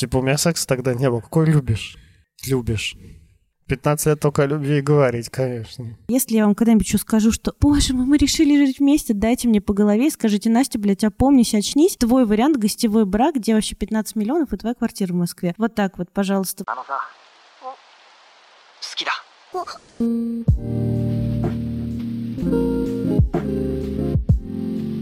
типа, у меня секса тогда не было. Какой любишь? Любишь. 15 лет только о любви и говорить, конечно. Если я вам когда-нибудь еще скажу, что, боже мой, мы решили жить вместе, дайте мне по голове и скажите, Настя, блядь, опомнись, очнись. Твой вариант гостевой брак, где вообще 15 миллионов и твоя квартира в Москве. Вот так вот, пожалуйста. あのさ好きだ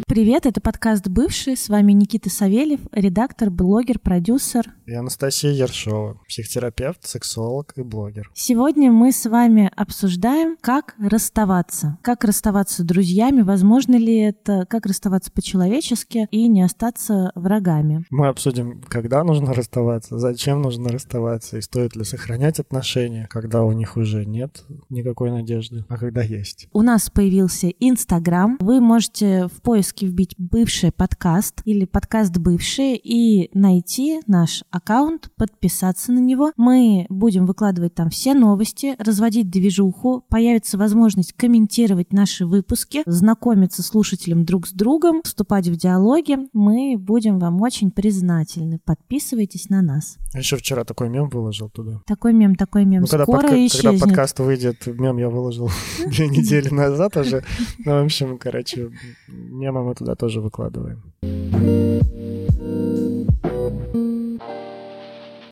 Привет, это подкаст «Бывший». С вами Никита Савельев, редактор, блогер, продюсер. И Анастасия Ершова, психотерапевт, сексолог и блогер. Сегодня мы с вами обсуждаем, как расставаться. Как расставаться с друзьями, возможно ли это, как расставаться по-человечески и не остаться врагами. Мы обсудим, когда нужно расставаться, зачем нужно расставаться, и стоит ли сохранять отношения, когда у них уже нет никакой надежды, а когда есть. У нас появился Инстаграм. Вы можете в поиске вбить «Бывший подкаст» или «Подкаст бывший» и найти наш аккаунт, подписаться на него. Мы будем выкладывать там все новости, разводить движуху, появится возможность комментировать наши выпуски, знакомиться слушателям друг с другом, вступать в диалоги. Мы будем вам очень признательны. Подписывайтесь на нас. А Еще вчера такой мем выложил туда. Такой мем, такой мем. Ну, когда, Скоро подка- когда исчезнет. подкаст выйдет, мем я выложил две недели назад уже. Ну, в общем, короче, мемы мы туда тоже выкладываем.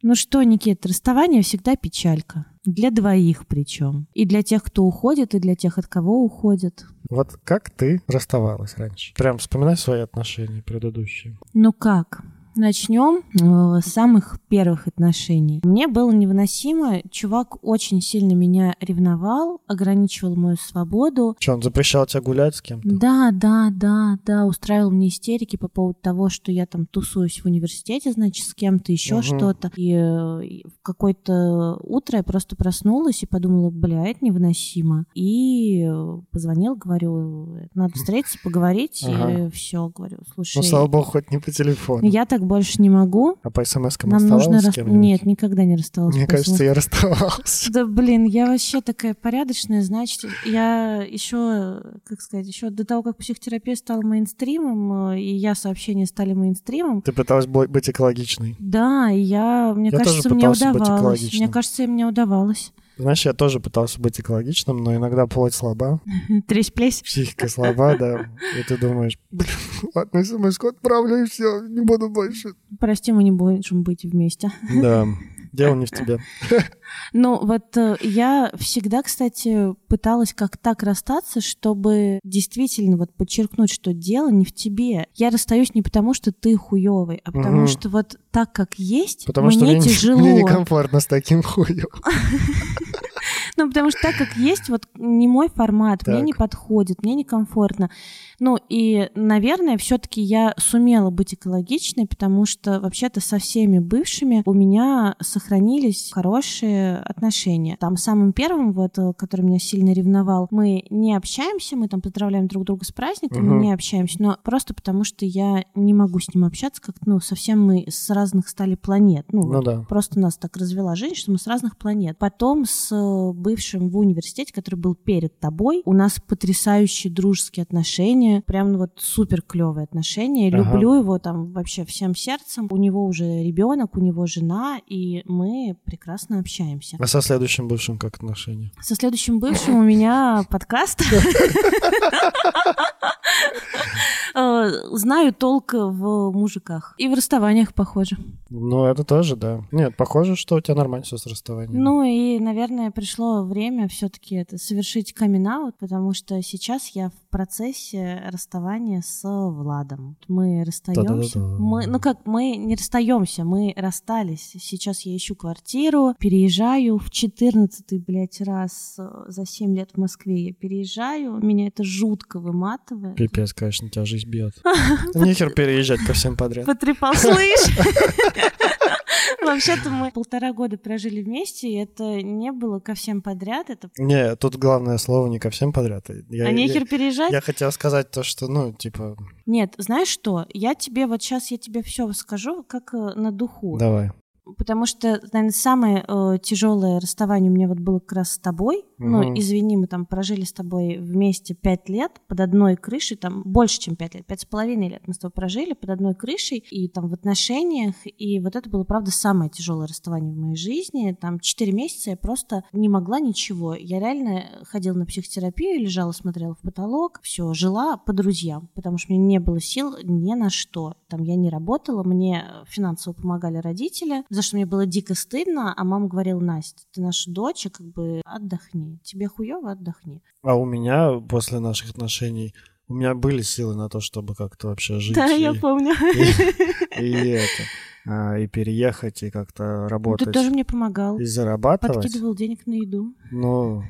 Ну что, Никита, расставание всегда печалька. Для двоих причем. И для тех, кто уходит, и для тех, от кого уходит. Вот как ты расставалась раньше? Прям вспоминай свои отношения предыдущие. Ну как? Начнем э, с самых первых отношений. Мне было невыносимо. Чувак очень сильно меня ревновал, ограничивал мою свободу. Че, он запрещал тебя гулять с кем-то? Да, да, да, да, устраивал мне истерики по поводу того, что я там тусуюсь в университете, значит, с кем-то, еще Мгм. что-то. И, э, и в какое-то утро я просто проснулась и подумала, бля, это невыносимо. И э, позвонил, говорю, надо встретиться, поговорить. Ага. И все, говорю, слушай, Ну, слава богу, хоть не по телефону. я так больше не могу. А по смс-кам Нам нужно... с рас-? Нет, никогда не расставалась. Мне кажется, смс. я расставался. Да, блин, я вообще такая порядочная, значит, я еще, как сказать, еще до того, как психотерапевт стал мейнстримом, э, и я сообщения стали мейнстримом, Ты пыталась быть экологичной. да, я, мне Я кажется, мне удавалось. Мне кажется, мне удавалось. Знаешь, я тоже пытался быть экологичным, но иногда плоть слаба, Тресь-плесь. психика слаба, да. И ты думаешь, блин, ладно, смс отправлю, и все, не буду больше. Прости, мы не будем быть вместе. Да, дело не в тебе. Ну, вот э, я всегда, кстати, пыталась как так расстаться, чтобы действительно вот подчеркнуть, что дело не в тебе. Я расстаюсь не потому, что ты хуёвый, а потому Мгм. что вот так, как есть, Потому мне что мне, не- тяжело. мне некомфортно с таким хуем. Ну, потому что так, как есть, вот не мой формат, мне Так. не подходит, мне некомфортно. Ну, и, наверное, все таки я сумела быть экологичной, потому что вообще-то со всеми бывшими у меня сохранились хорошие отношения. Там самым первым, вот, э, который меня сильно ревновал, мы не общаемся, мы там поздравляем друг друга с праздником, Мгм. мы не общаемся, но просто потому что я не могу с ним общаться, как, ну, совсем мы с разных стали планет. Ну, Ну вот да. Просто нас так развела жизнь, что мы с разных планет. Потом с э, бывшим в университете, который был перед тобой, у нас потрясающие дружеские отношения, прям вот супер клевые отношения. Ага. Люблю его там вообще всем сердцем. У него уже ребенок, у него жена, и мы прекрасно общаемся. А со следующим бывшим как отношения? Со следующим бывшим у меня подкаст. Э, Знаю толк в мужиках. И в расставаниях, похоже. Ну, это тоже, да. Нет, похоже, что у тебя нормально все с расставанием. Ну и, наверное, пришло время все-таки это совершить камин потому что сейчас я в процессе расставания с Владом. Мы расстаемся. Мы, ну как, мы не расстаемся, мы расстались. Сейчас я ищу квартиру, переезжаю в 14 блядь, раз э, за 7 лет в Москве я переезжаю. Меня это жутко выматывает. Пипец, конечно, тебя жизнь бьет. Нехер переезжать ко всем подряд. Потрепал, слышь? Вообще-то мы полтора года прожили вместе, и это не было ко всем подряд. Это Не, тут главное слово не ко всем подряд. Я, а нехер я, переезжать? я хотел сказать то, что, ну, типа, Нет, знаешь что? Я тебе вот сейчас я тебе все скажу, как э, на духу. давай. Потому что, наверное, самое э, тяжелое расставание у меня вот было как раз с тобой. Мгм. Ну, извини, мы там прожили с тобой вместе пять лет под одной крышей, там больше, чем пять лет, пять с половиной лет мы с тобой прожили под одной крышей и там в отношениях, и вот это было, правда, самое тяжелое расставание в моей жизни. Там четыре месяца я просто не могла ничего. Я реально ходила на психотерапию, лежала, смотрела в потолок, все, жила по друзьям, потому что мне не было сил ни на что. Там я не работала, мне финансово помогали родители, за что мне было дико стыдно, а мама говорила, Настя, ты наша дочь, и как бы отдохни. Тебе хуево, отдохни. А у меня после наших отношений у меня были силы на то, чтобы как-то вообще жить. Да, и, я помню. и, и это, а, и переехать, и как-то Ты работать. тоже мне помогал. И зарабатывать. Подкидывал денег на еду. Ну,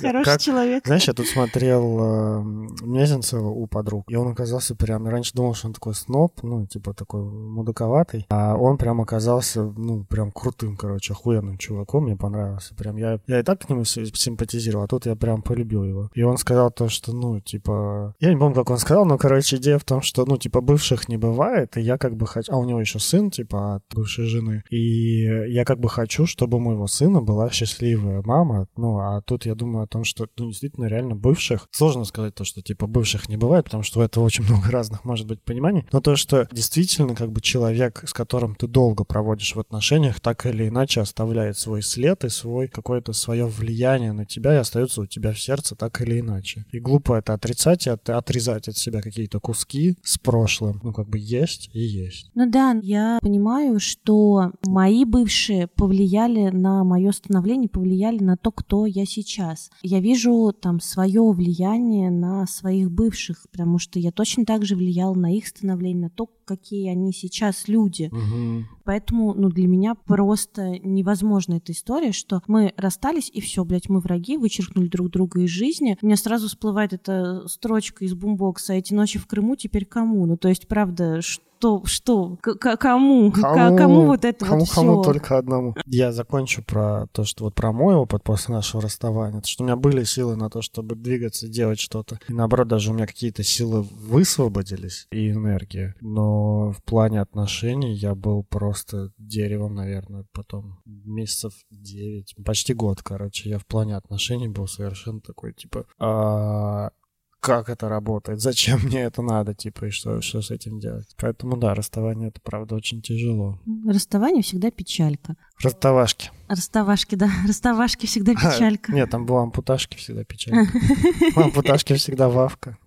Хороший как- человек. знаешь, я тут смотрел э, Мезенцева у подруг, и он оказался прям... Я раньше думал, что он такой сноб, ну, типа такой мудаковатый, а он прям оказался, ну, прям крутым, короче, охуенным чуваком, мне понравился. Прям я, я и так к нему си- симпатизировал, а тут я прям полюбил его. И он сказал то, что, ну, типа... Я не помню, как он сказал, но, короче, идея в том, что, ну, типа, бывших не бывает, и я как бы хочу... А у него еще сын, типа, от бывшей жены. И я как бы хочу, чтобы у моего сына была счастливая мама. Ну, а тут я думаю том, что, ну, действительно, реально бывших... Сложно сказать то, что, типа, бывших не бывает, потому что у этого очень много разных, может быть, пониманий. Но то, что действительно, как бы, человек, с которым ты долго проводишь в отношениях, так или иначе оставляет свой след и свой какое-то свое влияние на тебя и остается у тебя в сердце так или иначе. И глупо это отрицать и от- отрезать от себя какие-то куски с прошлым. Ну, как бы есть и есть. Ну да, я понимаю, что мои бывшие повлияли на мое становление, повлияли на то, кто я сейчас. Я вижу там свое влияние на своих бывших, потому что я точно так же влияла на их становление, на то, какие они сейчас люди. Мгм. Поэтому, ну, для меня просто невозможна эта история, что мы расстались, и все, блядь, мы враги, вычеркнули друг друга из жизни. У меня сразу всплывает эта строчка из бумбокса «Эти ночи в Крыму теперь кому?» Ну, то есть, правда, что, что, к- к- кому? К- кому вот это кому, вот кому все? только одному. Я закончу про то, что вот про мой опыт после нашего расставания. Что у меня были силы на то, чтобы двигаться, делать что-то. И наоборот, даже у меня какие-то силы высвободились и энергия. Но в плане отношений я был просто деревом, наверное, потом месяцев 9, почти год, короче. Я в плане отношений был совершенно такой, типа, «А, как это работает, зачем мне это надо, типа, и что, что с этим делать. Поэтому, да, расставание это, правда, очень тяжело. Расставание всегда печалька. Расставашки. Расставашки, да, расставашки всегда печалька. Нет, там была ампуташки всегда печалька. Ампуташки всегда вавка.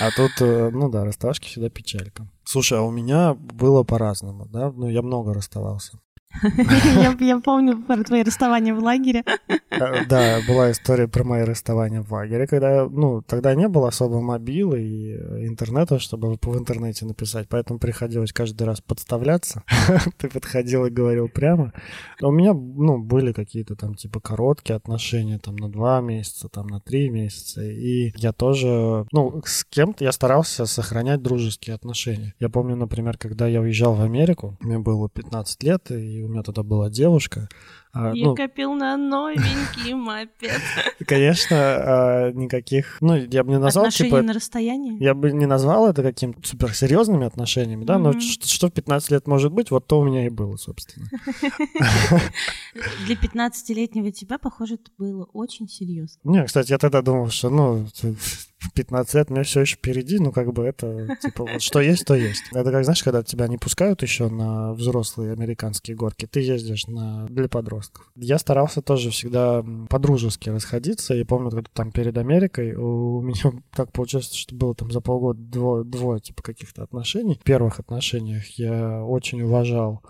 А тут, э, ну да, расставашки всегда печалька. Слушай, а у меня было по-разному, да? Ну, я много расставался. Я я помню про твои расставания в лагере. Э, Да, была история про мои расставания в лагере, когда, ну, тогда не было особо мобилы и э, интернета, чтобы в интернете написать, поэтому приходилось каждый раз подставляться. Ты подходил и говорил прямо. А У меня, ну, были какие-то там типа короткие отношения, там на два месяца, там на три месяца, и я тоже, ну, с кем-то я старался сохранять дружеские отношения. Я помню, например, когда я уезжал в Америку, мне было 15 лет, и у меня тогда была девушка, а, Я ну, копил на новенький мопед. Конечно, а, никаких, ну, я бы не назвал, Отношения типа, на расстоянии? я бы не назвал это каким-то суперсерьезными отношениями, да, но Мгм. что, что в 15 лет может быть, вот то у меня и было, собственно. Для 15-летнего тебя, похоже, это было очень серьезно. Не, кстати, я тогда думал, что, ну, в 15 лет мне все еще впереди, ну, как бы это, типа, вот что есть, то есть. Это как, знаешь, когда тебя не пускают еще на взрослые американские горки, ты ездишь на для подростков. Я старался тоже всегда по-дружески расходиться, и помню, когда там перед Америкой у меня так получилось, что было там за полгода двое, двое типа, каких-то отношений. В первых отношениях я очень уважал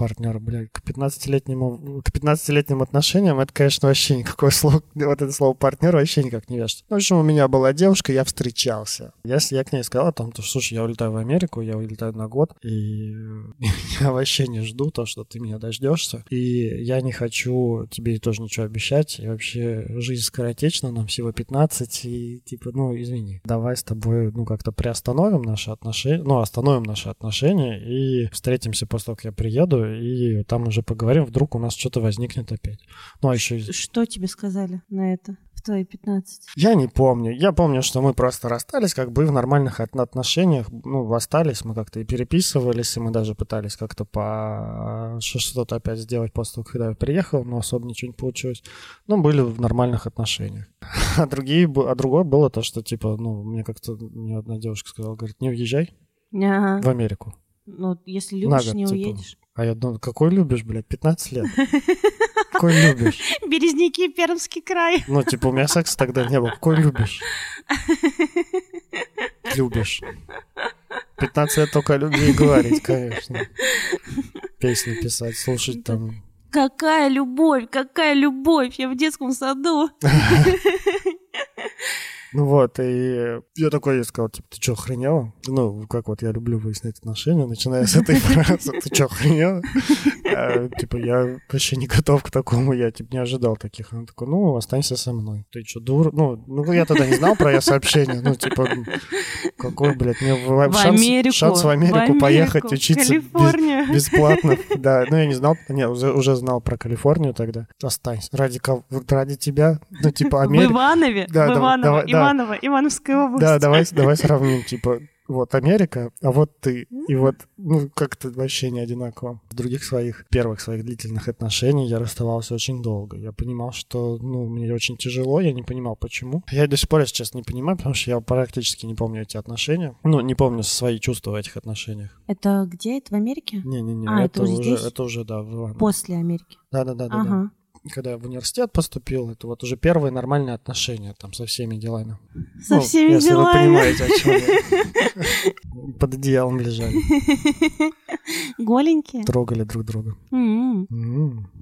а, партнера, блядь, к 15-летнему, к 15-летним отношениям это, конечно, вообще никакое слово, вот это слово партнер вообще никак не вяжется. В общем, у меня была девушка, я встречался. Если я к ней сказал о том, то, слушай, я улетаю в Америку, я улетаю на год, и я вообще не жду то, что ты меня дождешься, и я не хочу тебе тоже ничего обещать, и вообще жизнь скоротечна, нам всего 15, и типа, ну, извини, давай с тобой, ну, как-то приостановим наши отношения, ну, остановим наши отношения и встретимся после того, как я приеду, и там уже поговорим, вдруг у нас что-то возникнет опять. Ну, а еще... Что тебе сказали на это? в твои 15? Я не помню. Я помню, что мы просто расстались, как бы в нормальных от- отношениях. Ну, остались, мы как-то и переписывались, и мы даже пытались как-то по что-то опять сделать после того, когда я приехал, но особо ничего не получилось. Но были в нормальных отношениях. А другие, а другое было то, что, типа, ну, мне как-то мне одна девушка сказала, говорит, не уезжай Ага. в Америку. Ну, если любишь, год, не типа. уедешь. А я думаю, какой любишь, блядь, 15 лет? Какой любишь? Березники, Пермский край. Ну, типа, у меня секса тогда не было. Какой любишь? Любишь. 15 лет только о любви говорить, конечно. Песни писать, слушать там. Какая любовь, какая любовь! Я в детском саду. Ну вот, и я такой ей сказал, типа, ты что, охренела? Ну, как вот я люблю выяснять отношения, начиная с этой фразы, ты что, охренела? А, Типа, я вообще не готов к такому, я, типа, не ожидал таких. Она такой, ну, останься со мной. Ты что, дур? Ну, ну, я тогда не знал про ее сообщение, ну, типа, какой, блядь, мне в, В шанс, шанс в Америку поехать учиться бесплатно. Да, ну я не знал, не, уже, знал про Калифорнию тогда. Останься. Ради кого? Ради тебя? Ну, типа, В Америка. Иванове, Да, в Иваново. Иваново, Ивановская область. Да, давай, давай сравним, типа, вот Америка, а вот ты. И вот, ну, как-то вообще не одинаково. В других своих, первых своих длительных отношений я расставался очень долго. Я понимал, что, ну, мне очень тяжело, я не понимал, почему. Я до сих пор, честно, не понимаю, потому что я практически не помню эти отношения. Ну, не помню свои чувства в этих отношениях. Это где? Это в Америке? Не-не-не, А, это, это уже здесь? это уже, да, в Иваново. После Америки. Да-да-да. да. Когда я в университет поступил, это вот уже первые нормальные отношения там со всеми делами. Со Ну, всеми если делами. вы понимаете, о чем я. Под одеялом лежали, Голенькие. трогали друг друга.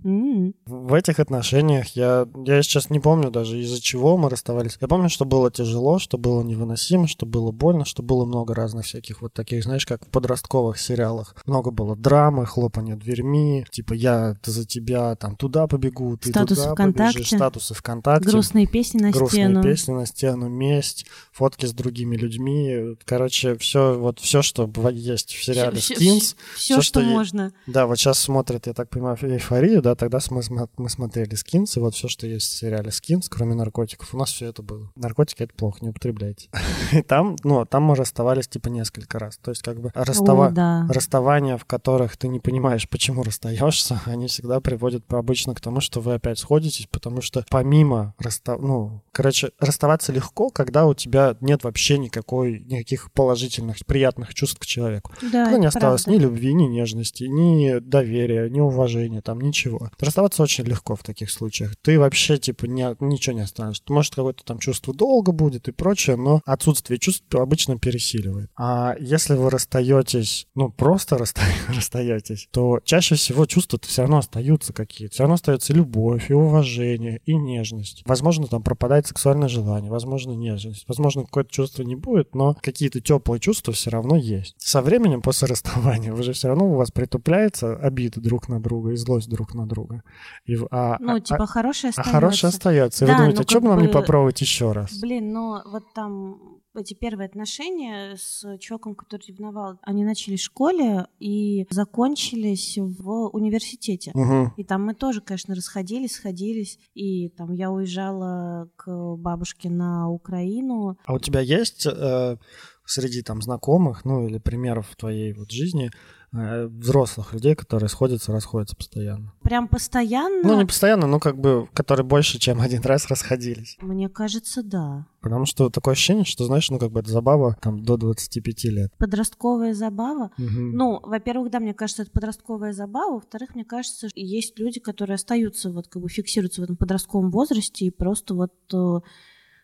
В этих отношениях я, я сейчас не помню даже из-за чего мы расставались. Я помню, что было тяжело, что было невыносимо, что было больно, что было много разных всяких вот таких, знаешь, как в подростковых сериалах. Много было драмы, хлопания дверьми, типа я за тебя там туда побегу, ты Статусы туда ВКонтакте. побежишь, статусы ВКонтакте. Грустные песни на грустные стену. песни на стену, месть, фотки с другими людьми. Короче, все вот все, что есть в сериале Всё- Skins. Все, всё, что, что е- можно. Да, вот сейчас смотрят, я так понимаю, эйфорию, да, тогда мы, мы смотрели Skins, и вот все, что есть в сериале Skins, кроме наркотиков, у нас все это было. Наркотики это плохо, не употребляйте. И там, ну, там мы расставались типа несколько раз. То есть как бы О, расстава... да. расставания, в которых ты не понимаешь, почему расстаешься, они всегда приводят обычно к тому, что вы опять сходитесь, потому что помимо расстав... ну, короче, расставаться легко, когда у тебя нет вообще никакой, никаких положительных, приятных чувств к человеку. Да, Когда не осталось правда. ни любви, ни нежности, ни доверия, ни уважения, там ничего. Расставаться очень легко в таких случаях. Ты вообще, типа, не, ничего не останешь. Может, какое-то там чувство долго будет и прочее, но отсутствие чувств обычно пересиливает. А если вы расстаетесь, ну, просто расста- расстаетесь, то чаще всего чувства-то все равно остаются какие-то. Все равно остается любовь и уважение, и нежность. Возможно, там пропадает сексуальное желание, возможно, нежность. Возможно, какое-то чувство не будет, но какие-то теплые чувства все равно есть. Со временем, после расставания, уже все равно у вас притупляется обида друг на друга и злость друг на друга. И, а, Ну, а- типа, а остается. хорошее остается. И Да, вы думаете, ну, а что бы нам не попробовать еще раз? Блин, но вот там эти первые отношения с чуваком, который ревновал, они начались в школе и закончились в университете. Мгм. И там мы тоже, конечно, расходились, сходились. И там я уезжала к бабушке на Украину. А у тебя есть э, среди там знакомых, ну или примеров в твоей вот жизни взрослых людей, которые сходятся, расходятся постоянно? Прям постоянно. Ну, не постоянно, но как бы, которые больше, чем один раз расходились. Мне кажется, да. Потому что такое ощущение, что, знаешь, ну, как бы это забава там до 25 лет. Подростковая забава. Мгм. Ну, во-первых, да, мне кажется, это подростковая забава. Во-вторых, мне кажется, есть люди, которые остаются, вот как бы фиксируются в этом подростковом возрасте и просто вот э, э,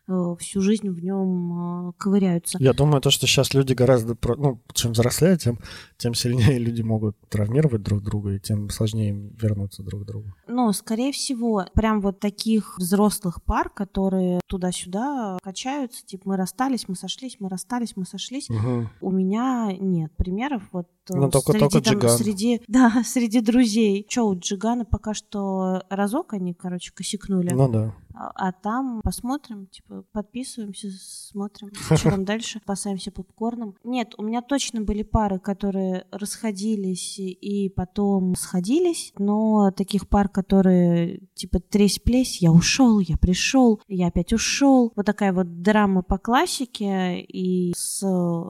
всю жизнь в нем э, ковыряются. Я думаю, то, что сейчас люди гораздо, ну, чем взрослее, тем, тем сильнее люди могут травмировать друг друга, и тем сложнее им вернуться друг к другу. Ну, скорее всего, прям вот таких взрослых пар, которые туда-сюда качаются, типа мы расстались, мы сошлись, мы расстались, мы сошлись. Мгм. У меня нет примеров вот э, Ну, только- среди, только там, Джиган. среди да среди друзей. Че у Джигана пока что разок они, короче, косякнули. Ну да. А, а там посмотрим, типа, подписываемся, смотрим, что там дальше, спасаемся попкорном. Нет, у меня точно были пары, которые расходились и потом сходились, но таких пар, которые, типа, тресь-плесь, я ушел, я пришел, я опять ушел. Вот такая вот драма по классике и с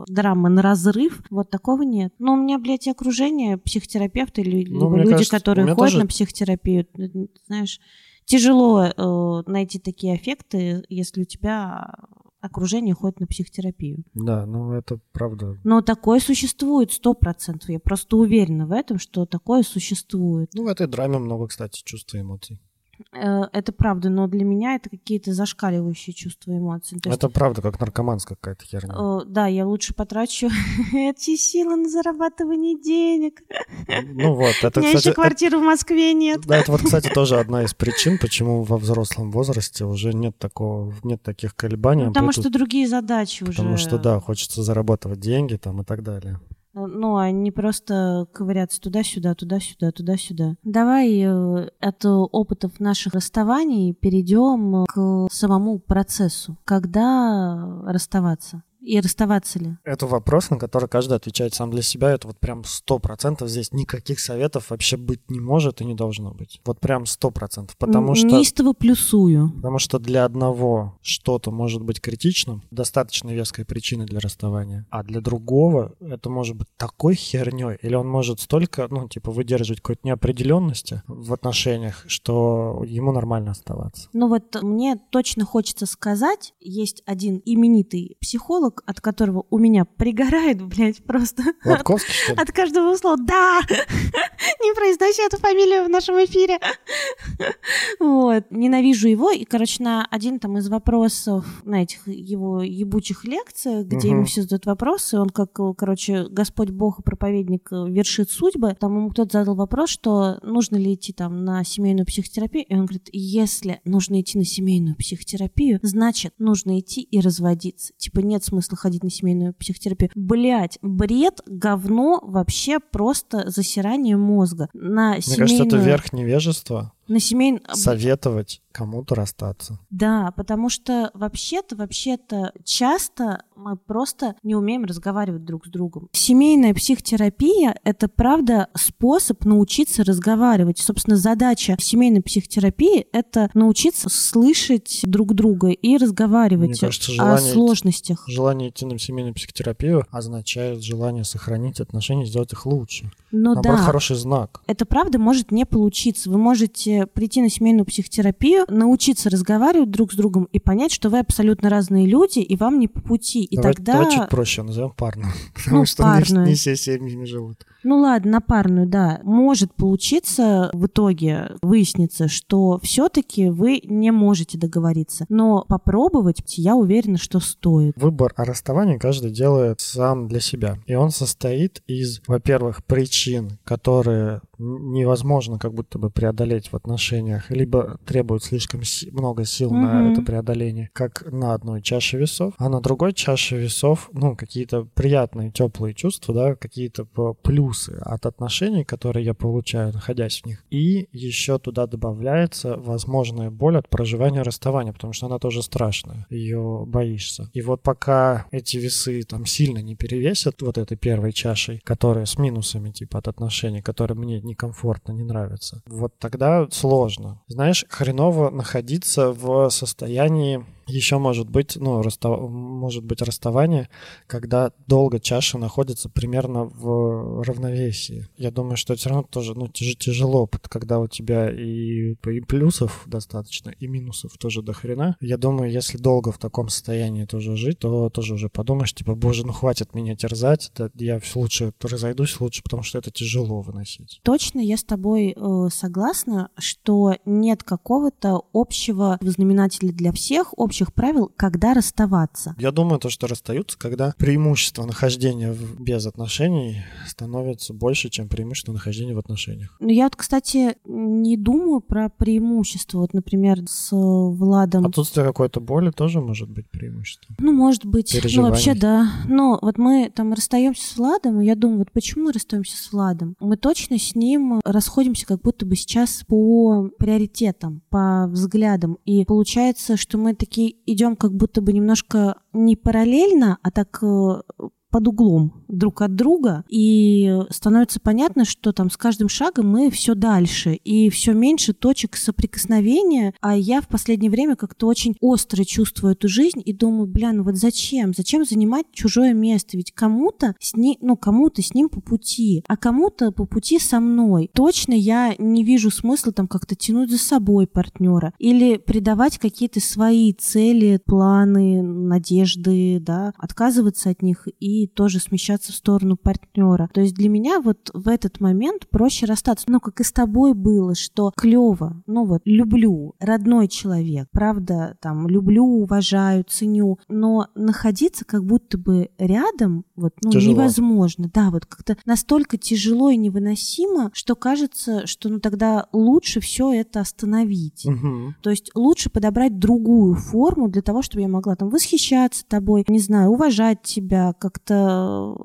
драмы на разрыв, вот такого нет. Но у меня, блядь, окружение психотерапевты Ну, люди, кажется, которые ходят тоже- на психотерапию, знаешь, тяжело э, найти такие эффекты, если у тебя окружение ходит на психотерапию. Да, ну это правда. Но такое существует сто процентов. Я просто уверена в этом, что такое существует. Ну, в этой драме много, кстати, чувств и эмоций. Э, Это правда, но для меня это какие-то зашкаливающие чувства и эмоции. То есть, Это правда, как наркоманская какая-то херня. э, да, я лучше потрачу эти силы на зарабатывание денег. Ну вот, это, У меня кстати, еще квартиры в Москве нет. Да, это вот, кстати, тоже одна из причин, почему во взрослом возрасте уже нет такого, нет таких колебаний. Ну, потому амплитуд, что другие задачи уже. потому что, да, хочется зарабатывать деньги там и так далее. Ну, а не просто ковыряться туда-сюда, туда-сюда, туда-сюда. Давай э, от опытов наших расставаний перейдем к самому процессу. Когда расставаться? И расставаться ли? Это вопрос, на который каждый отвечает сам для себя. Это вот прям сто процентов здесь никаких советов вообще быть не может и не должно быть. Вот прям сто процентов. Потому Н- что... Неистово плюсую. Потому что для одного что-то может быть критичным, достаточно веской причиной для расставания, а для другого это может быть такой херней, или он может столько, ну, типа, выдерживать какой-то неопределенности в отношениях, что ему нормально оставаться. Ну вот мне точно хочется сказать, есть один именитый психолог, от которого у меня пригорает, блядь, просто Лобковский, что ли? от каждого слова. Да! Не произноси эту фамилию в нашем эфире. Вот. Ненавижу его. И, короче, на один там из вопросов на этих его ебучих лекциях, где ему все задают вопросы, он как, короче, Господь Бог и проповедник э, вершит судьбы. Там ему кто-то задал вопрос, что нужно ли идти там на семейную психотерапию. И он говорит, если нужно идти на семейную психотерапию, значит, нужно идти и разводиться. Типа нет смысла ходить на семейную психотерапию. Блять, бред, говно, вообще просто засирание мозга. На Мне семейную... кажется, это верх невежества На семейную... советовать кому-то расстаться. Да, потому что вообще-то, вообще-то часто мы просто не умеем разговаривать друг с другом. Семейная психотерапия — это, правда, способ научиться разговаривать. Собственно, задача семейной психотерапии — это научиться слышать друг друга и разговаривать Мне кажется, о желание- сложностях. Желание идти на семейную психотерапию означает желание сохранить отношения, сделать их лучше. Ну Наоборот, да, хороший знак. это правда может не получиться. Вы можете прийти на семейную психотерапию, научиться разговаривать друг с другом и понять, что вы абсолютно разные люди, и вам не по пути. И давай, тогда... давай чуть проще, назовем парную. Потому Ну, что не- парную. не все семьями живут. Ну ладно, на парную, да. Может получиться в итоге выяснится, что все-таки вы не можете договориться. Но попробовать, я уверена, что стоит. Выбор о расставании каждый делает сам для себя. И он состоит из, во-первых, причин, которые невозможно как будто бы преодолеть в отношениях, либо требуют слишком много сил на Мгм. это преодоление, как на одной чаше весов, а на другой чаше весов, ну, какие-то приятные, теплые чувства, да, какие-то плюсы от отношений, которые я получаю, находясь в них. И еще туда добавляется возможная боль от проживания расставания, потому что она тоже страшная, ее боишься. И вот пока эти весы там сильно не перевесят вот этой первой чашей, которая с минусами типа от отношений, которые мне некомфортно, не нравятся, вот тогда сложно. Знаешь, хреново находиться в состоянии еще может быть, ну, расстав- может быть расставание, когда долго чаша находится примерно в равновесии. Я думаю, что все равно тоже, ну, тяж- тяжело, когда у тебя и, и плюсов достаточно, и минусов тоже до хрена. Я думаю, если долго в таком состоянии тоже жить, то тоже уже подумаешь, типа, боже, ну хватит меня терзать, да, я лучше разойдусь лучше, потому что это тяжело выносить. Точно я с тобой э, согласна, что нет какого-то общего знаменателя для всех, общего общих правил, когда расставаться. Я думаю, то, что расстаются, когда преимущество нахождения в- без отношений становится больше, чем преимущество нахождения в отношениях. Но я вот, кстати, не думаю про преимущество. Вот, например, с э, Владом. Отсутствие какой-то боли тоже может быть преимуществом. Ну, может быть. Ну, вообще, да. Но вот мы там расстаемся с Владом, и я думаю, вот почему мы расстаемся с Владом? Мы точно с ним расходимся как будто бы сейчас по приоритетам, по взглядам. И получается, что мы такие идем как будто бы немножко не параллельно, а так э, под углом друг от друга, и становится понятно, что там с каждым шагом мы все дальше, и все меньше точек соприкосновения, а я в последнее время как-то очень остро чувствую эту жизнь и думаю, бля, ну вот зачем? Зачем занимать чужое место? Ведь кому-то с ним, ну, кому-то с ним по пути, а кому-то по пути со мной. Точно я не вижу смысла там как-то тянуть за собой партнера или придавать какие-то свои цели, планы, надежды, да, отказываться от них и тоже смещаться в сторону партнера. То есть для меня вот в этот момент проще расстаться. Ну, как и с тобой было, что клево, ну вот, люблю, родной человек, правда, там, люблю, уважаю, ценю, но находиться как будто бы рядом, вот, ну, Тяжело. невозможно. Да, вот как-то настолько тяжело и невыносимо, что кажется, что ну тогда лучше все это остановить. Мгм. То есть лучше подобрать другую форму для того, чтобы я могла там восхищаться тобой, не знаю, уважать тебя, как-то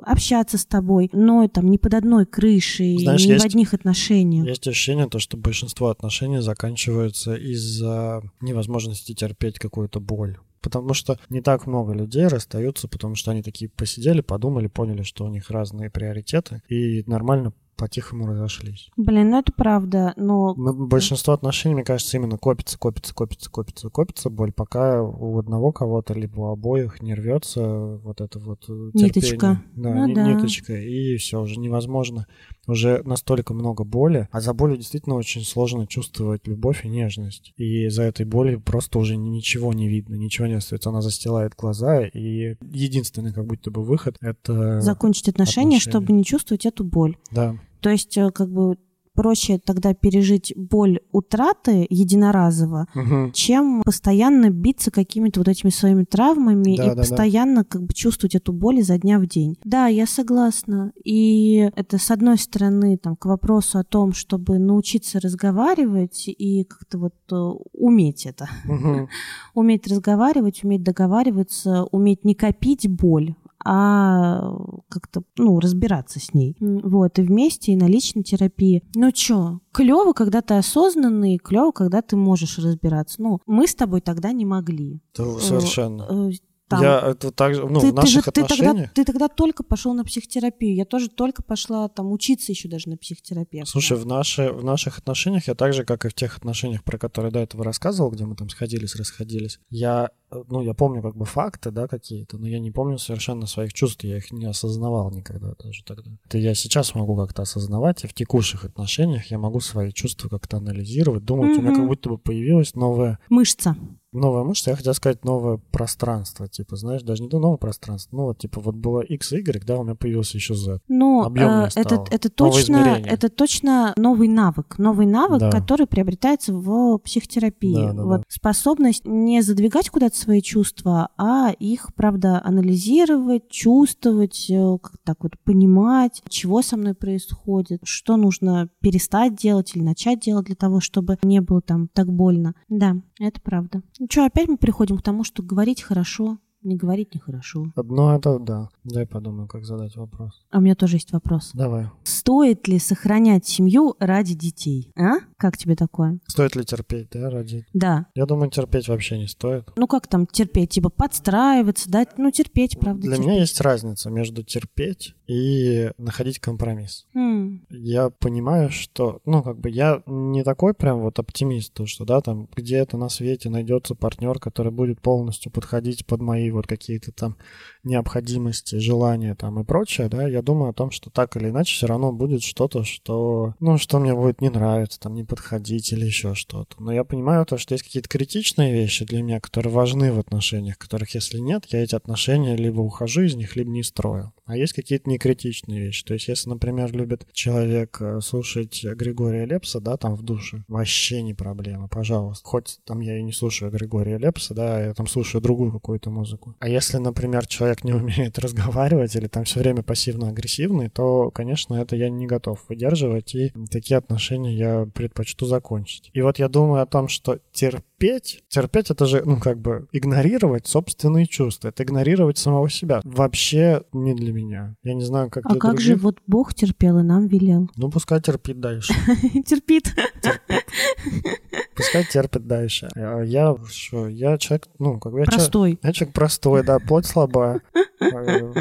общаться с тобой, но там не под одной крышей, Знаешь, не есть- в одних отношениях. Есть ощущение, то, что большинство отношений заканчиваются из-за невозможности терпеть какую-то боль. Потому что не так много людей расстаются, потому что они такие посидели, подумали, поняли, что у них разные приоритеты, и нормально по-тихому разошлись. Блин, ну это правда, но М, Большинство отношений, мне кажется, именно копится, копится, копится, копится, копится боль, пока у одного кого-то, либо у обоих не рвется вот это вот э, Ниточка. терпение. Да, Ну ни- да. ниточка, и все, уже невозможно. Уже настолько много боли, а за болью действительно очень сложно чувствовать любовь и нежность. И за этой болью просто уже ничего не видно, ничего не остается. Она застилает глаза, и единственный как будто бы выход — это... закончить отношения, отношения. чтобы не чувствовать эту боль. Да. То есть э, как бы проще тогда пережить боль утраты единоразово, Мгм. чем постоянно биться какими-то вот этими своими травмами Да, и да, да. постоянно как бы чувствовать эту боль изо дня в день. Да, я согласна. И это, с одной стороны, там, к вопросу о том, чтобы научиться разговаривать и как-то вот э, уметь это. Мгм. Уметь разговаривать, уметь договариваться, уметь не копить боль, а как-то, ну, разбираться с ней. Вот, и вместе, и на личной терапии. Ну чё, клево, когда ты осознанный, клево, когда ты можешь разбираться. Ну, мы с тобой тогда не могли. Это Совершенно. Там, Я это также, ну, ты, в ты же- наших ты тогда, отношениях... ты тогда только пошел на психотерапию. Я тоже только пошла там учиться еще даже на психотерапевта. Слушай, в, наши, в наших отношениях я так же, как и в тех отношениях, про которые до этого рассказывал, где мы там сходились, расходились, я, э, ну, я помню как бы факты, да, какие-то, но я не помню совершенно своих чувств, я их не осознавал никогда даже тогда. Это я сейчас могу как-то осознавать, и в текущих отношениях я могу свои чувства как-то анализировать, думать, у меня как будто бы появилась новая Мышца. Новая мышца, я хотел сказать новое пространство, типа, знаешь, даже не то новое пространство, ну вот, типа, вот было X, Y, да, у меня появился еще Z. Ну, Объёмнее э, это, это точно, это точно новый навык, новый навык, Да. который приобретается в психотерапии. Да, да, вот да. способность не задвигать куда-то свои чувства, а их, правда, анализировать, чувствовать, э, как так вот понимать, чего со мной происходит, что нужно перестать делать или начать делать для того, чтобы не было там так больно. Да, это правда. Ну что, опять мы приходим к тому, что говорить хорошо, не говорить нехорошо. Ну, это да. Дай подумаю, как задать вопрос. А у меня тоже есть вопрос. Давай. Стоит ли сохранять семью ради детей? А? Как тебе такое? Стоит ли терпеть, да, ради? Да. Я думаю, терпеть вообще не стоит. Ну как там терпеть? Типа подстраиваться, да? Ну терпеть, правда. Для терпеть. меня есть разница между терпеть и находить компромисс. М, Я понимаю, что, ну, как бы я не такой прям вот оптимист, то, что, да, там где-то на свете найдется партнер, который будет полностью подходить под мои вот какие-то там необходимости, желания там и прочее, да, я думаю о том, что так или иначе все равно будет что-то, что, ну, что мне будет не нравиться, там, не, подходить или еще что-то. Но я понимаю то, что есть какие-то критичные вещи для меня, которые важны в отношениях, которых если нет, я эти отношения либо ухожу из них, либо не строю. А есть какие-то некритичные вещи. То есть, если, например, любит человек э, слушать Григория Лепса, да, там в душе, вообще не проблема, пожалуйста. Хоть там я и не слушаю Григория Лепса, да, я там слушаю другую какую-то музыку. А если, например, человек не умеет разговаривать или там все время пассивно-агрессивный, то, конечно, это я не готов выдерживать, и такие отношения я предпочту закончить. И вот я думаю о том, что терпеть, терпеть это же, ну, как бы игнорировать собственные чувства, это игнорировать самого себя. Вообще не для меня. Я не знаю, как А для как других. же вот Бог терпел и нам велел? Ну, пускай терпит дальше. Терпит. Пускай терпит дальше. Я что, я человек, ну, как бы я человек, Простой. я человек простой, да, плоть слабая. Pero,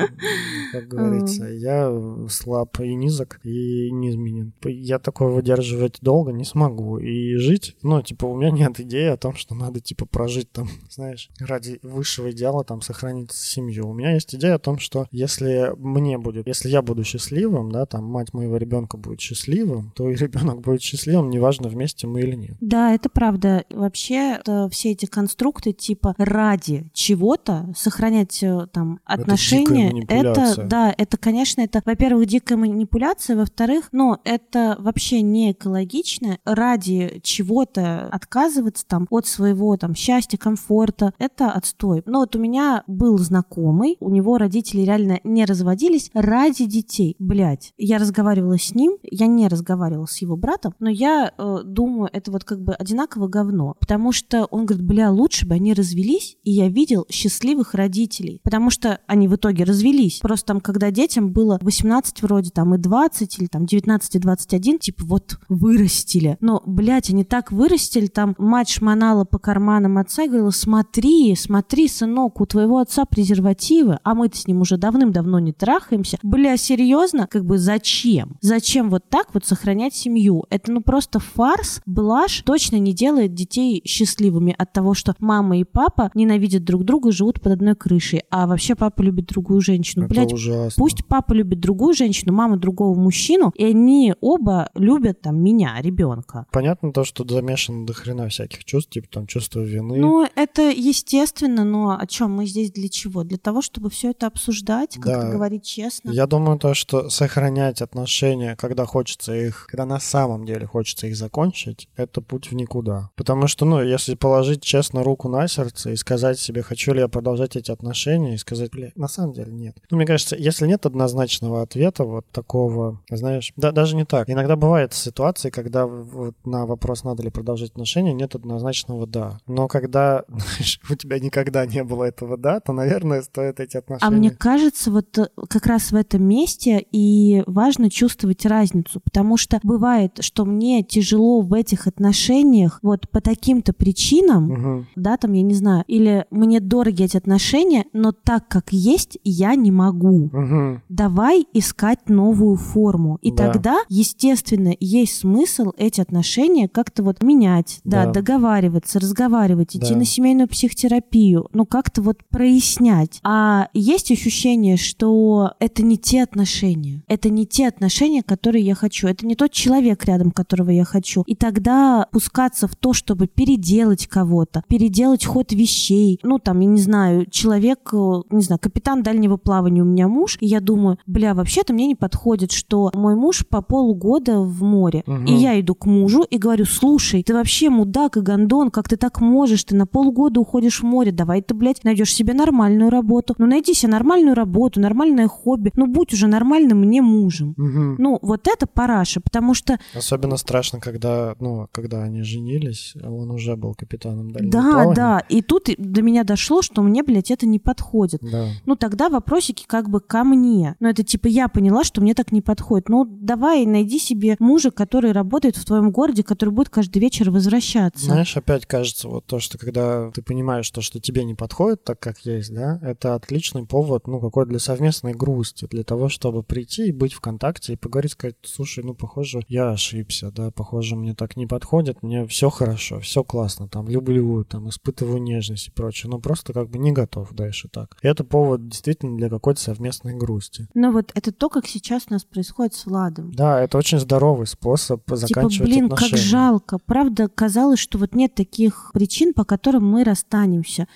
Как говорится, я слаб и низок, и неизменен. Я такое выдерживать долго не смогу. И жить, ну, типа, у меня нет идеи о том, что надо, типа, прожить там, знаешь, ради высшего идеала, там, сохранить семью. У меня есть идея о том, что если мне будет, если я буду счастливым, да, там, мать моего ребенка будет счастливым, то и ребенок будет счастливым, неважно, вместе мы или нет. Да, это правда. Вообще, это все эти конструкты типа ради чего-то сохранять э, там Это отношения. манипуляция. Это, да, это, конечно, это, во-первых, дикая манипуляция, во-вторых, ну, это вообще не экологично. Ради чего-то отказываться там от своего там счастья, комфорта, это отстой. Но вот у меня был знакомый, у него родители реально не разводились ради детей. Блять, я разговаривала с ним, я не разговаривала с его братом, но я э, думаю, это вот как бы одинаково говно. Потому что он говорит, бля, лучше бы они развелись, и я видел счастливых родителей. Потому что они в итоге развелись. Просто там, когда детям было 18 вроде, там и 20, или там 19 и 21, типа вот вырастили. Но, блядь, они так вырастили, там мать шмонала по карманам отца и говорила, смотри, смотри, сынок, у твоего отца презервативы, а мы-то с ним уже давным-давно не трахаемся. Бля, серьезно? Как бы зачем? Зачем вот так вот сохранять семью? Это ну просто фарс, блажь, точно не делает детей счастливыми от того, что мама и папа ненавидят друг друга и живут под одной крышей, а вообще папа любит другую женщину. Это Блядь, ужасно. Пусть папа любит другую женщину, мама другого мужчину, и они оба любят там меня, ребенка. Понятно то, что замешано до хрена всяких чувств, типа там чувство вины. Ну, это естественно, но о чем мы здесь для чего? Для того, чтобы все это обсуждать, как-то Да. говорить честно. Я думаю, то, что сохранять отношения, когда хочется их, когда на самом деле хочется их закончить, это путь в никуда. Потому что, ну, если положить честно руку на сердце и сказать себе, хочу ли я продолжать эти отношения, и сказать, бля, на самом деле нет. Ну, мне кажется, если нет однозначного ответа, вот такого, знаешь, да, даже не так. Иногда бывают ситуации, когда вот на вопрос, надо ли продолжать отношения, нет однозначного да. Но когда, знаешь, у тебя никогда не было этого да, то, наверное, стоит эти отношения. А мне кажется, вот э, как раз в этом месте и важно чувствовать разницу, потому что бывает, что мне тяжело в этих отношениях вот по таким-то причинам, Мгм. да, там, я не знаю, или мне дороги эти отношения, но так, как есть, я не могу. Мгм. Давай искать новую форму. И Да. тогда, естественно, есть смысл эти отношения как-то вот менять, да, Да. договариваться, разговаривать, идти Да. на семейную психотерапию, ну как-то вот прояснять. А есть ощущение, что это не те отношения, это не те отношения, которые я хочу, это не тот человек рядом, которого я хочу. И тогда пускаться в то, чтобы переделать кого-то, переделать ход вещей, ну там, я не знаю, человек, э, не знаю, капитан дальнего плавания у меня муж, и я думаю, бля, вообще-то мне не подходит, что мой муж по полугода в море, Мгм. и я иду к мужу и говорю, слушай, ты вообще мудак и гондон, как ты так можешь, ты на полгода уходишь в море, давай ты, блядь, найдешь себе нормальную работу, ну найди себе нормальную работу, нормальное хобби, ну будь уже нормальным мне мужем. Мгм. Ну, вот это параша, потому что Особенно страшно, когда, ну, когда они женились, а он уже был капитаном дальнего да, плавания. да, и тут до меня дошло, что мне, блядь, это не подходит. Да. Ну, тогда вопросики как бы ко мне. Ну, это типа я поняла, что мне так не подходит. Ну, давай найди себе мужа, который работает в твоем городе, который будет каждый вечер возвращаться. Знаешь, опять кажется, вот то, что когда ты понимаешь то, что тебе не подходит так, как есть, да, это отличный повод, ну, какой для совместной грусти, для того, чтобы прийти и быть в контакте и поговорить, сказать, слушай, ну, похоже, я ошибся, да, похоже, мне так не подходит, мне все хорошо, все классно, там, люблю, там, испытываю нежность и прочее, но просто как бы не готов дальше так. И это повод действительно для какой-то совместной грусти. Ну вот это то, как сейчас у нас происходит с Владом. Да, это очень здоровый способ Типа, заканчивать блин, отношения. как жалко. Правда, казалось, что вот нет таких причин, по которым мы расстанемся.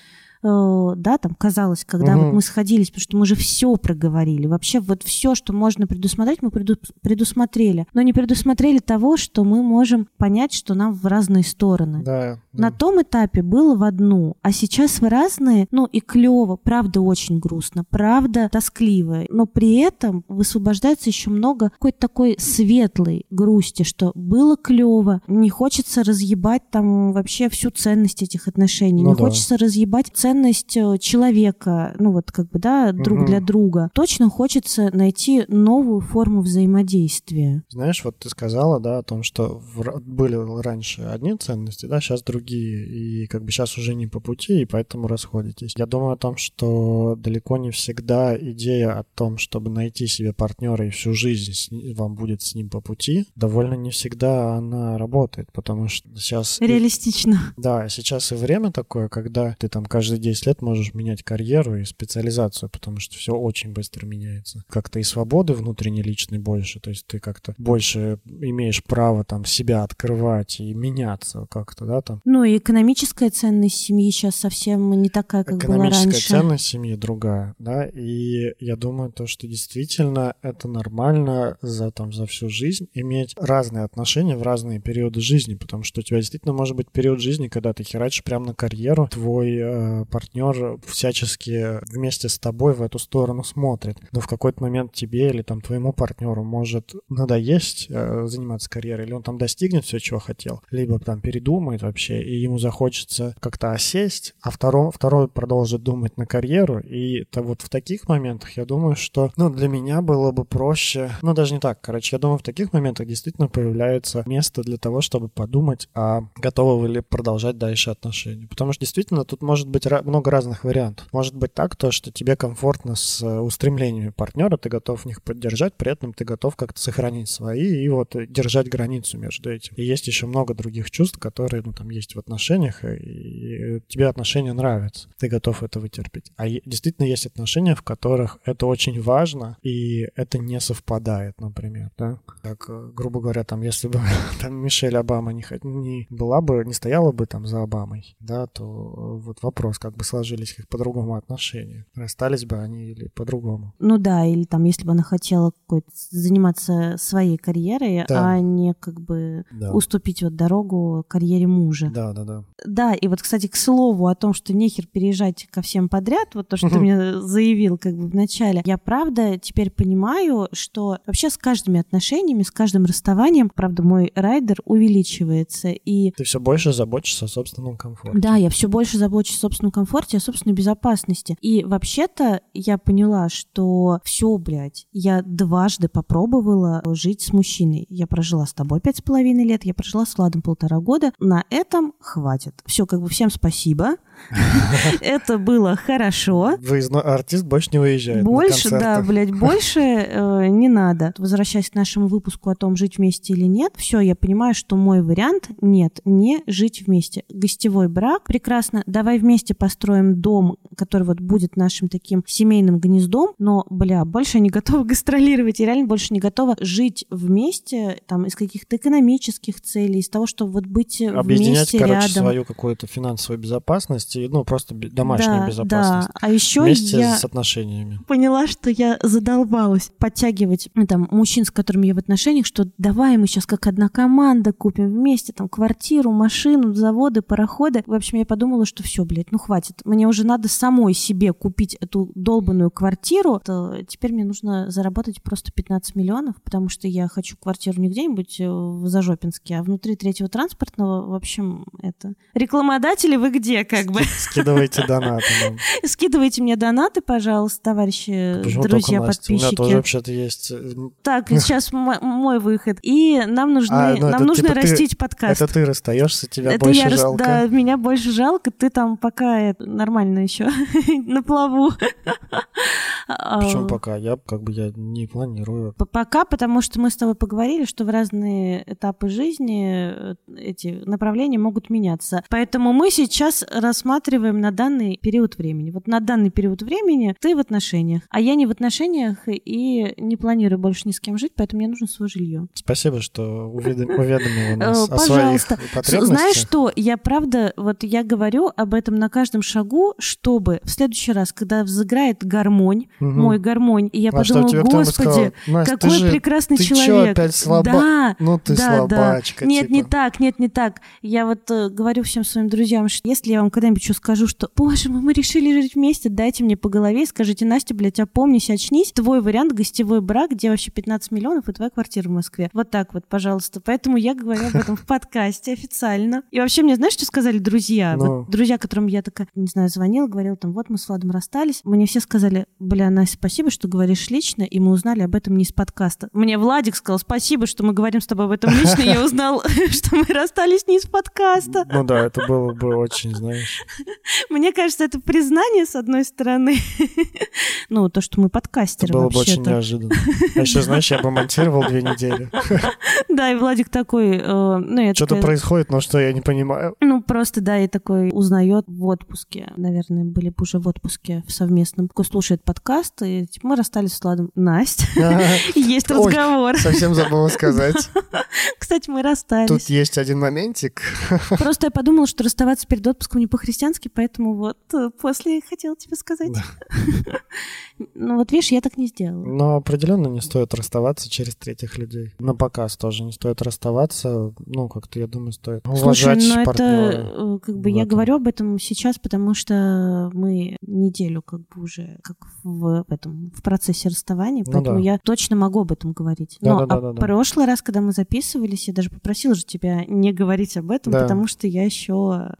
Э, Да, там казалось, когда Мгм. вот мы сходились, потому что мы же все проговорили. Вообще вот все, что можно предусмотреть, мы преду- предусмотрели. Но не предусмотрели того, что мы можем понять, что нам в разные стороны. Да, На да. том этапе было в одну, а сейчас вы разные, ну и клево, правда очень грустно, правда тоскливо, но при этом высвобождается еще много какой-то такой светлой грусти, что было клево, не хочется разъебать там вообще всю ценность этих отношений, Ну не да. хочется разъебать ценность э, человека, ну вот как бы, да, друг Мгм. для друга. Точно хочется найти новую форму взаимодействия. Знаешь, вот ты сказала, да, о том, что в были раньше одни ценности, да, сейчас другие, и как бы сейчас уже не по пути, и поэтому расходитесь. Я думаю о том, что далеко не всегда идея о том, чтобы найти себе партнера и всю жизнь с ни- вам будет с ним по пути, довольно не всегда она работает, потому что сейчас... и- Реалистично. Да, сейчас и время такое, когда ты там каждые 10 лет можешь менять карьеру и специализацию, потому что все очень быстро меняется. Как-то и свободы внутренней личной больше, то есть ты как-то больше имеешь право там себя открывать и меняться как-то, да, там. Ну и экономическая ценность семьи сейчас совсем не такая, как была Экономическая раньше. ценность семьи другая, да, и я думаю то, что действительно это нормально за там за всю жизнь иметь разные отношения в разные периоды жизни, потому что у тебя действительно может быть период жизни, когда ты херачишь прямо на карьеру, твой э, партнер всячески вместе с тобой в эту сторону смотрит, но в какой-то момент тебе или там твоему партнеру может надоесть э, заниматься карьерой, или он там достигнет все, чего хотел, либо там передумает вообще, и ему захочется как-то осесть, а второй, второй продолжит думать на карьеру, и то вот в таких моментах я думаю, что, ну, для меня было бы проще, ну, даже не так, короче, я думаю, в таких моментах действительно появляется место для того, чтобы подумать, а готовы вы ли продолжать дальше отношения, потому что действительно тут может быть много разных вариантов. Может быть так, то, что тебе комфортно с э, устремлениями партнера, ты готов в них поддержать, при этом ты готов как-то сохранить свои и вот э, держать границу между этим. И есть еще много других чувств, которые, ну, там, есть в отношениях, и, и тебе отношения нравятся, ты готов это вытерпеть. А действительно есть отношения, в которых это очень важно, и это не совпадает, например, да. Как, э, грубо говоря, там, если бы там Мишель Обама не, не была бы, не стояла бы там за Обамой, да, то э, вот вопрос, как бы сложились их по-другому отношения. Расстались бы они или по-другому. Ну да, или там, если бы она хотела какой-то заниматься своей карьерой, Да. а не как бы Да. уступить вот дорогу карьере мужа. Да, да, да. Да, и вот, кстати, к слову о том, что нехер переезжать ко всем подряд, вот то, что ты мне заявил как бы в начале, я правда теперь понимаю, что вообще с каждыми отношениями, с каждым расставанием, правда, мой райдер увеличивается, и Ты все больше заботишься о собственном комфорте. да, я все больше забочусь о собственном комфорте, о собственной безопасности. И вообще-то я поняла, что все, блядь, я дважды попробовала жить с мужчиной. Я прожила с тобой пять с половиной лет, я прожила с Владом полтора года. На этом хватит. Все, как бы всем спасибо. Это было хорошо. Выездной артист больше не выезжает Больше, да, блядь, больше э, не надо. Возвращаясь к нашему выпуску о том, жить вместе или нет, все, я понимаю, что мой вариант нет, не жить вместе. Гостевой брак, прекрасно, давай вместе построим дом, который вот будет нашим таким семейным гнездом, но, бля, больше не готова гастролировать, я реально больше не готова жить вместе, там, из каких-то экономических целей, из того, чтобы вот быть Объединять, вместе короче, рядом. свою какую-то финансовую безопасность и, ну, просто домашнюю да, безопасность. Да, а еще Вместе я... с отношениями. поняла, что я задолбалась подтягивать ну, там мужчин, с которыми я в отношениях, что давай мы сейчас как одна команда купим вместе там квартиру, машину, заводы, пароходы. В общем, я подумала, что все, блядь, ну хватит. Мне уже надо самой себе купить эту долбанную квартиру. То теперь мне нужно заработать просто 15 миллионов, потому что я хочу квартиру не где-нибудь э, в Зажопинске, а внутри третьего транспортного. В общем, это... Рекламодатели вы где, как бы? Скидывайте донаты. Скидывайте мне донаты, пожалуйста, товарищи, друзья, Настя? У меня подписчики. тоже вообще-то есть... э, Так, сейчас мо- мой выход. И нам нужны, А, ну, нам нужно типа растить подкаст. Это ты расстаешься, тебя больше жалко. Да, меня больше жалко, ты там пока это, нормально еще на плаву. А, Почему пока? Я как бы я не планирую. Пока, потому что мы с тобой поговорили, что в разные этапы жизни э, эти направления могут меняться. Поэтому мы сейчас рассматриваем на данный период времени. Вот на данный период времени ты в отношениях, а я не в отношениях и не планирую больше ни с кем жить, поэтому мне нужно свое жилье. Спасибо, что уведом- уведомила нас Э, о своих потребностях. Знаешь что, я правда, вот я говорю об этом на каждом шагу, чтобы в следующий раз, когда взыграет гармонь, Мгм. мой гармонь, и я А что, подумала, кто-нибудь господи, сказал, «Настя, ты какой же- прекрасный ты чё, человек. опять слаба? Да, Ну ты да, да. слабачка. Нет, не типа. так, нет, не так. Я вот э, говорю всем своим друзьям, что если я вам когда-нибудь что скажу, что, боже мой, мы решили жить вместе, дайте мне по голове и скажите, Настя, блядь, опомнись, очнись. Твой вариант гостевой брак, где вообще 15 миллионов и твоя квартира в Москве. Вот так вот, пожалуйста. Поэтому я говорю об этом в подкасте официально. И вообще мне знаешь, что сказали друзья? Ну. Вот друзья, которым я такая, не знаю, звонила, говорила там, вот мы с Владом расстались. Мне все сказали, бля, Настя, спасибо, что говоришь лично, и мы узнали об этом не из подкаста. Мне Владик сказал, спасибо, что мы говорим с тобой об этом лично, и я узнал, что мы расстались не из подкаста. Ну да, это было бы очень, знаешь. Мне кажется, это признание, с одной стороны. Ну, то, что мы Это подкастеры было бы очень неожиданно. А еще, знаешь, я бы монтировал две недели. Да, и Владик такой, э, ну, Что-то происходит, но что я не понимаю. Ну, просто, да, и такой узнает в отпуске. Наверное, были бы уже в отпуске в совместном. Слушает подкаст, и типа, мы расстались с Владом. Настя, есть разговор. Совсем забыла сказать. Кстати, мы расстались. Тут есть один моментик. Просто я подумала, что расставаться перед отпуском не по-христиански, поэтому вот э, после хотела тебе сказать. Ну вот видишь, я так не сделала. Но определенно не стоит расставаться через третьих людей. На показ тоже не стоит расставаться. Ну, как-то, я думаю, стоит Слушай, уважать ну партнера. это э, как бы я говорю об этом сейчас, потому что мы неделю как бы уже как в, в этом в процессе расставания, Ну поэтому да. я точно могу об этом говорить. Но а Да-да-да-да-да. прошлый раз, когда мы записывались, я даже попросила же тебя не говорить об этом, Да. потому что я еще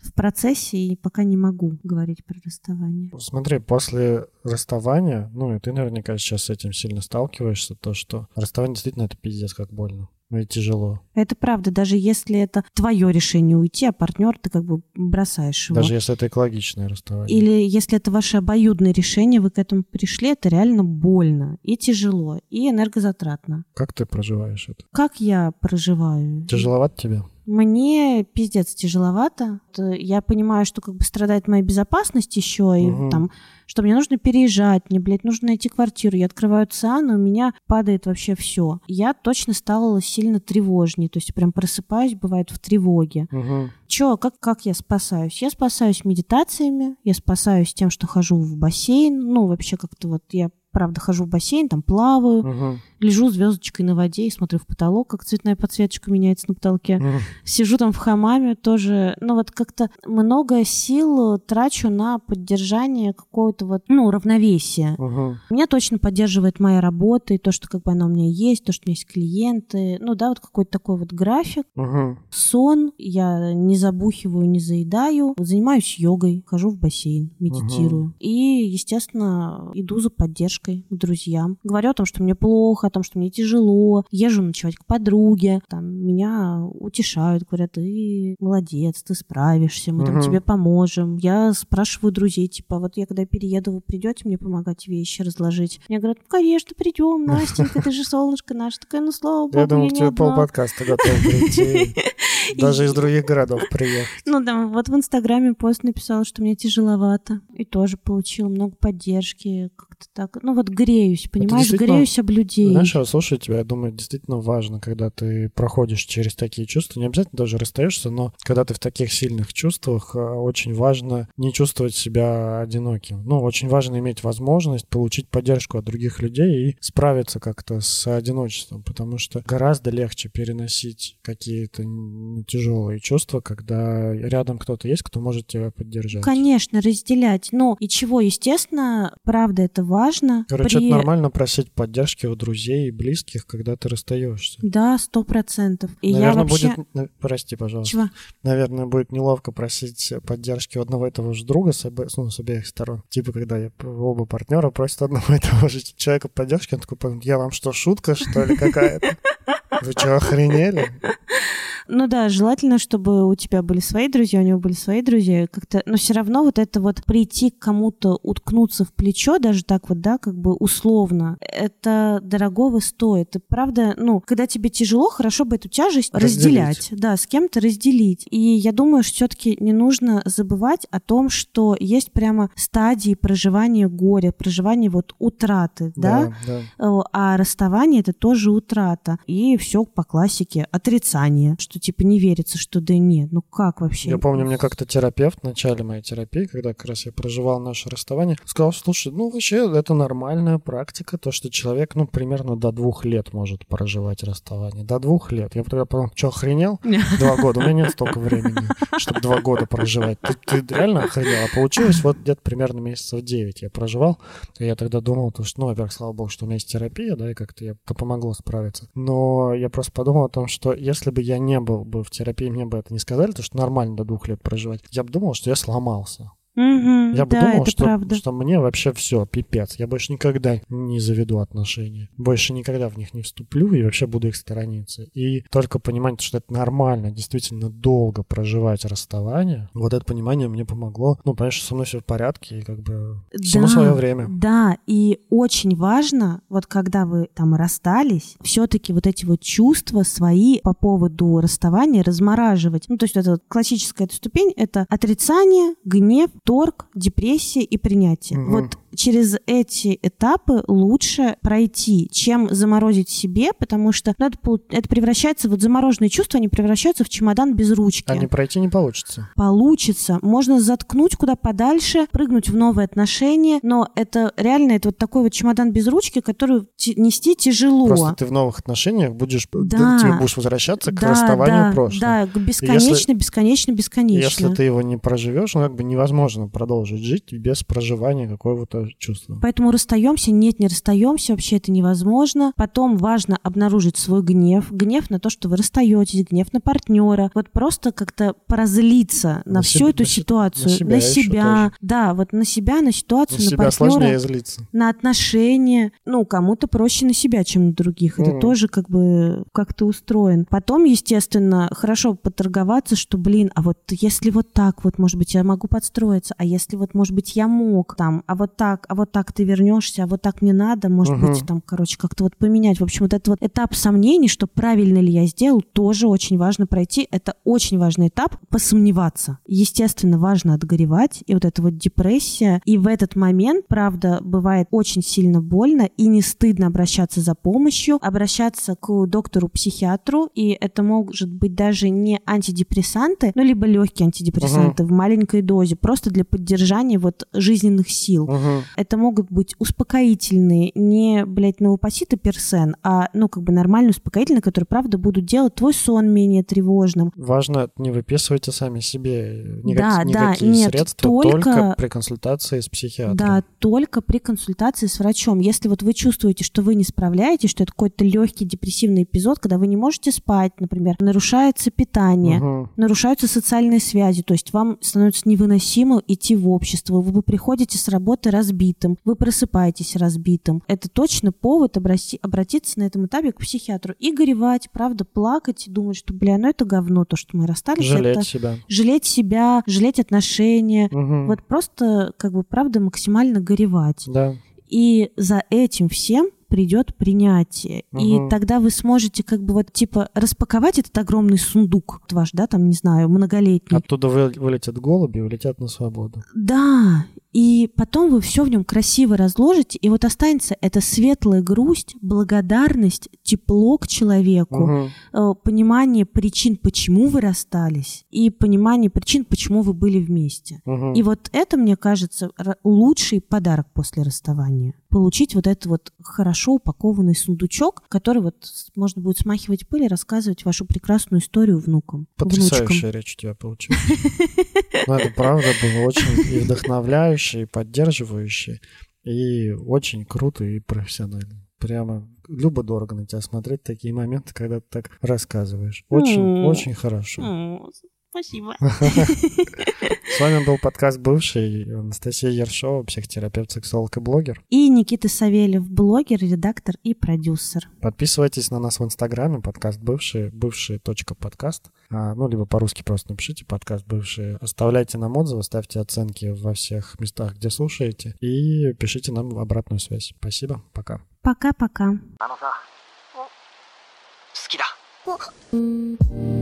в процессе и пока не могу говорить про расставание. Смотри, после расставания, ну и ты наверняка сейчас с этим сильно сталкиваешься, то, что расставание действительно это пиздец как больно. Ну и тяжело. Это правда, даже если это твое решение уйти, а партнер ты как бы бросаешь его. Даже если это экологичное расставание. Или если это ваше обоюдное решение, вы к этому пришли, это реально больно и тяжело, и энергозатратно. Как ты проживаешь это? Как я проживаю? Тяжеловато тебе? Мне пиздец тяжеловато. Это Я понимаю, что как бы страдает моя безопасность еще, и Мгм. там, что мне нужно переезжать, мне, блядь, нужно найти квартиру. Я открываю циан, и у меня падает вообще все. Я точно стала сильно тревожнее, то есть прям просыпаюсь, бывает, в тревоге. Мгм. Чё, как, как я спасаюсь? Я спасаюсь медитациями, я спасаюсь тем, что хожу в бассейн. Ну, вообще как-то вот я правда хожу в бассейн, там плаваю, Мгм. Лежу звездочкой на воде и смотрю в потолок, как цветная подсветочка меняется на потолке. Сижу там в хамаме тоже. Ну, вот как-то много сил трачу на поддержание какого-то вот, ну, равновесия. Меня точно поддерживает моя работа и то, что как бы она у меня есть, то, что у меня есть клиенты. Ну, да, вот какой-то такой вот график. Сон, я не забухиваю, не заедаю, занимаюсь йогой, хожу в бассейн, медитирую. И, естественно, иду за поддержкой к друзьям. Говорю о том, что мне плохо, том, что мне тяжело. Езжу ночевать к подруге. Там меня утешают, говорят, ты молодец, ты справишься, мы там Мгм. тебе поможем. Я спрашиваю друзей, типа, вот я когда перееду, вы придете мне помогать вещи разложить? Мне говорят, ну, конечно, придем, Настенька, ты же солнышко наше. Такая, ну, слава богу, Я думал, тебе одна». полподкаста готов прийти. Даже из других городов приехать. Ну да, вот в Инстаграме пост написала, что мне тяжеловато. И тоже получила много поддержки. Как-то так. Ну вот греюсь, понимаешь? Греюсь об людей. Знаешь, я слушаю тебя, я думаю, действительно важно, когда ты проходишь через такие чувства, не обязательно даже расстаешься, но когда ты в таких сильных чувствах, э, очень важно не чувствовать себя одиноким. Ну, очень важно иметь возможность получить поддержку от других людей и справиться как-то с одиночеством, потому что гораздо легче переносить какие-то тяжелые чувства, когда рядом кто-то есть, кто может тебя поддержать. Конечно, разделять. Ну и чего, естественно, правда, это важно. Короче, При- это нормально просить поддержки у друзей и близких, когда ты расстаешься. Да, сто процентов. И я Наверное, вообще... будет... на- Прости, пожалуйста. Чего? Наверное, будет неловко просить поддержки у одного и того же друга с, обе- ну, с обеих сторон. Типа, когда я, оба партнера просят одного и того же человека поддержки, он такой, я вам что, шутка, что ли, какая-то? Вы что, охренели? Ну да, желательно, чтобы у тебя были свои друзья, у него были свои друзья. Как-то, но все равно вот это вот прийти к кому-то, уткнуться в плечо, даже так вот, да, как бы условно, это дорогого стоит. И правда, ну, когда тебе тяжело, хорошо бы эту тяжесть разделять. Разделить. Да, с кем-то разделить. И я думаю, что все-таки не нужно забывать о том, что есть прямо стадии проживания горя, проживания вот утраты, да? да. Э, А расставание это тоже утрата. И все по классике отрицание, что типа не верится, что да нет. Ну как вообще? Я помню, мне как-то терапевт в начале моей терапии, когда как раз я проживал наше расставание, сказал, слушай, ну вообще это нормальная практика, то, что человек, ну, примерно до двух лет может проживать расставание. До двух лет. Я тогда подумал, что, охренел? Два года. У меня нет столько времени, чтобы два года проживать. Ты, ты реально охренел? А получилось вот где-то примерно месяцев девять я проживал. И я тогда думал, то, что, ну, во-первых, слава богу, что у меня есть терапия, да, и как-то я- это помогло справиться. Но я просто подумал о том, что если бы я не был бы в терапии, мне бы это не сказали, то, что нормально до двух лет проживать, я бы думал, что я сломался. Мгм, Я бы да, думал, что, правда. что мне вообще все, пипец. Я больше никогда не заведу отношения. Больше никогда в них не вступлю и вообще буду их сторониться. И только понимание, что это нормально, действительно долго проживать расставание, вот это понимание мне помогло. Ну, понимаешь, со мной все в порядке, и как бы всему Да, свое время. Да, и очень важно, вот когда вы там расстались, все-таки вот эти вот чувства свои по поводу расставания размораживать. Ну, то есть это вот классическая эта ступень — это отрицание, гнев, торг, депрессия и принятие. Мгм. Вот через эти этапы лучше пройти, чем заморозить себе, потому что ну, это, это превращается, вот замороженные чувства, они превращаются в чемодан без ручки А не пройти не получится. получится. Можно заткнуть куда подальше, прыгнуть в новые отношения, но это реально это вот такой вот чемодан без ручки, который ти- нести тяжело. Просто ты в новых отношениях будешь, Да. ты будешь возвращаться к да, расставанию да, прошлого. да, к бесконечно, бесконечно, бесконечно. Если ты его не проживешь, ну как бы невозможно продолжить жить без проживания какого-то чувства. Поэтому расстаемся, нет, не расстаемся, вообще это невозможно. Потом важно обнаружить свой гнев, гнев на то, что вы расстаетесь, гнев на партнера. Вот просто как-то поразлиться на, На всю себе- эту на ситуацию, на себя еще себя, да, вот на себя, на ситуацию, На на, себя партнера. сложнее злиться. на отношения. Ну, кому-то проще на себя, чем на других. Это Мгм. тоже как бы как-то устроен. Потом, естественно, хорошо поторговаться, что, блин, а вот если вот так вот, может быть, я могу подстроиться, а если вот, может быть, я мог там, а вот так, а вот так ты вернешься, а вот так мне надо, может Мгм. быть, там, короче, как-то вот поменять. В общем, вот этот вот этап сомнений, что правильно ли я сделал, тоже очень важно пройти. Это очень важный этап посомневаться. Естественно, важно отгоревать, и вот эта вот депрессия. И в этот момент, правда, бывает очень сильно больно, и не стыдно обращаться за помощью, обращаться к доктору-психиатру, и это может быть даже не антидепрессанты, ну, либо легкие антидепрессанты в маленькой дозе, просто для поддержания вот жизненных сил. Это могут быть успокоительные, не, блядь, новопоситы персен, а, ну, как бы нормальные успокоительные, которые, правда, будут делать твой сон менее тревожным. Важно, не выписывайте сами себе никак- Да, да, никакие нет, средства, только- только... при консультации с психиатром. Да, только при консультации с врачом. Если вот вы чувствуете, что вы не справляетесь, что это какой-то легкий депрессивный эпизод, когда вы не можете спать, например, нарушается питание, Мгм. нарушаются социальные связи, то есть вам становится невыносимо идти в общество, вы приходите с работы разбитым, вы просыпаетесь разбитым. Это точно повод обрати- обратиться на этом этапе к психиатру и горевать, правда, плакать и думать, что, бля, ну это говно, то, что мы расстались. Жалеть это себя. жалеть себя, жалеть отношения. Мгм. Вот просто, как бы, правда, максимально горевать. Да. И за этим всем придет принятие. И Мгм. тогда вы сможете как бы вот типа распаковать этот огромный сундук ваш, да, там, не знаю, многолетний. Оттуда вы- вылетят голуби и улетят на свободу. Да, и потом вы все в нем красиво разложите, и вот останется эта светлая грусть, благодарность, тепло к человеку, э, понимание причин, почему вы расстались, и понимание причин, почему вы были вместе. Мгм. И вот это, мне кажется, лучший подарок после расставания. Получить вот этот вот хорошо упакованный сундучок, который вот можно будет смахивать пыль и рассказывать вашу прекрасную историю внукам, Потрясающая внучкам. речь у тебя получилась. Ну, это правда было очень и вдохновляюще, и поддерживающе, и очень круто и профессионально. Прямо любо-дорого на тебя смотреть такие моменты, когда ты так рассказываешь. Очень, очень хорошо. М, Спасибо. С вами был подкаст «Бывший». Анастасия Ершова, психотерапевт, сексолог и блогер. И Никита Савельев, блогер, редактор и продюсер. Подписывайтесь на нас в Инстаграме, подкаст «Бывший», бывший точка подкаст. А, ну, либо по-русски просто напишите подкаст «Бывший». Оставляйте нам отзывы, ставьте оценки во всех местах, где слушаете. И пишите нам обратную связь. Спасибо, пока. Пока-пока. あのさ好きだうん